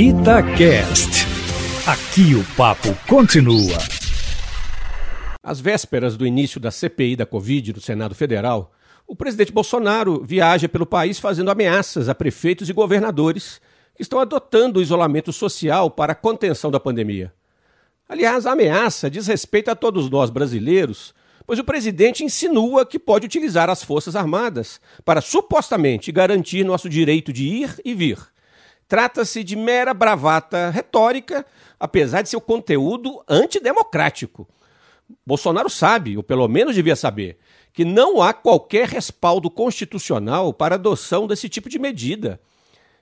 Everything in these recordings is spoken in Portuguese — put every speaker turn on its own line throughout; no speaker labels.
Itacast. Aqui o papo continua.
Às vésperas do início da CPI da Covid no Senado Federal, o presidente Bolsonaro viaja pelo país fazendo ameaças a prefeitos e governadores que estão adotando o isolamento social para a contenção da pandemia. Aliás, a ameaça diz respeito a todos nós brasileiros, pois o presidente insinua que pode utilizar as Forças Armadas para supostamente garantir nosso direito de ir e vir. Trata-se de mera bravata retórica, apesar de seu conteúdo antidemocrático. Bolsonaro sabe, ou pelo menos devia saber, que não há qualquer respaldo constitucional para adoção desse tipo de medida.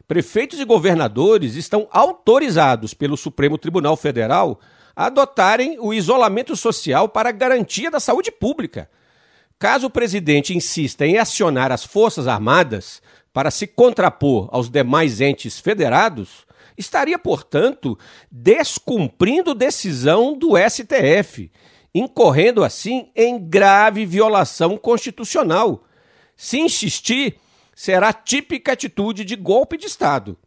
Prefeitos e governadores estão autorizados pelo Supremo Tribunal Federal a adotarem o isolamento social para garantia da saúde pública. Caso o presidente insista em acionar as Forças Armadas para se contrapor aos demais entes federados, estaria, portanto, descumprindo decisão do STF, incorrendo assim em grave violação constitucional. Se insistir, será típica atitude de golpe de Estado.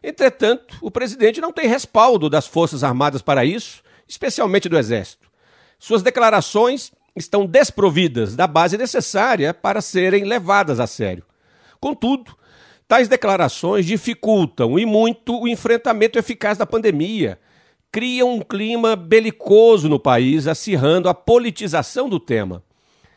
Entretanto, o presidente não tem respaldo das Forças Armadas para isso, especialmente do Exército. Suas declarações estão desprovidas da base necessária para serem levadas a sério. Contudo, tais declarações dificultam e muito o enfrentamento eficaz da pandemia, criam um clima belicoso no país, acirrando a politização do tema.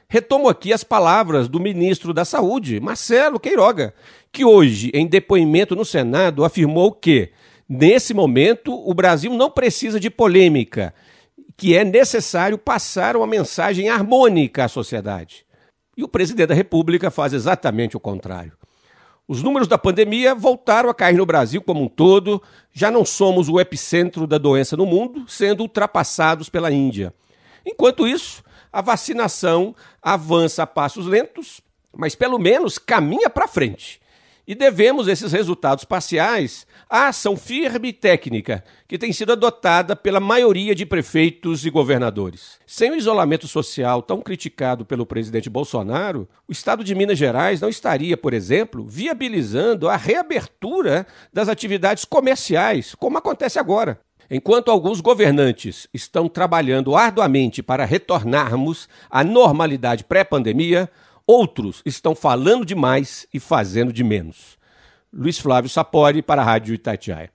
Retomo aqui as palavras do ministro da Saúde, Marcelo Queiroga, que hoje, em depoimento no Senado, afirmou que, nesse momento, o Brasil não precisa de polêmica, que é necessário passar uma mensagem harmônica à sociedade. E o presidente da República faz exatamente o contrário. Os números da pandemia voltaram a cair no Brasil como um todo, já não somos o epicentro da doença no mundo, sendo ultrapassados pela Índia. Enquanto isso, a vacinação avança a passos lentos, mas pelo menos caminha para frente. E devemos esses resultados parciais à ação firme e técnica que tem sido adotada pela maioria de prefeitos e governadores. Sem o isolamento social tão criticado pelo presidente Bolsonaro, o estado de Minas Gerais não estaria, por exemplo, viabilizando a reabertura das atividades comerciais, como acontece agora. Enquanto alguns governantes estão trabalhando arduamente para retornarmos à normalidade pré-pandemia, Outros estão falando demais e fazendo de menos. Luiz Flávio Sapori para a Rádio Itatiaia.